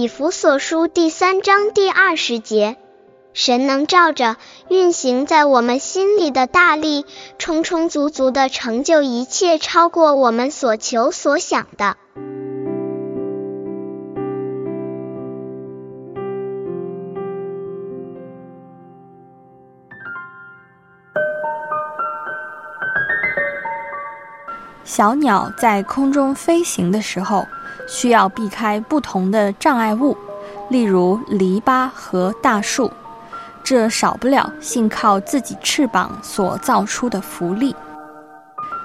以弗所书第三章第二十节，神能照着运行在我们心里的大力，充充足足的成就一切，超过我们所求所想的。小鸟在空中飞行的时候。需要避开不同的障碍物，例如篱笆和大树，这少不了信靠自己翅膀所造出的浮力。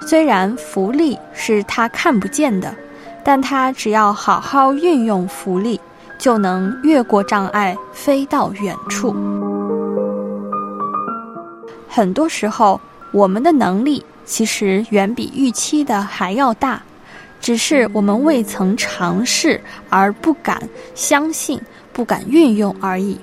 虽然浮力是他看不见的，但他只要好好运用浮力，就能越过障碍，飞到远处。很多时候，我们的能力其实远比预期的还要大。只是我们未曾尝试，而不敢相信，不敢运用而已。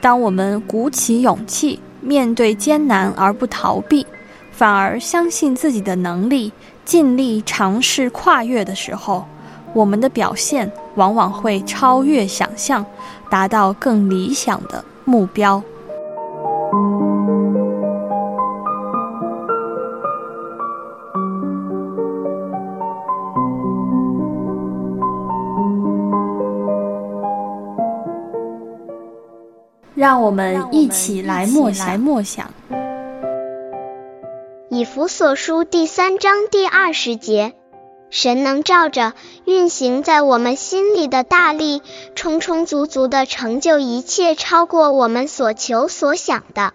当我们鼓起勇气面对艰难而不逃避，反而相信自己的能力，尽力尝试跨越的时候，我们的表现往往会超越想象，达到更理想的目标。让我们一起来默来默想。以弗所书第三章第二十节，神能照着运行在我们心里的大力，充充足足的成就一切，超过我们所求所想的。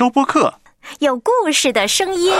收播客，有故事的声音。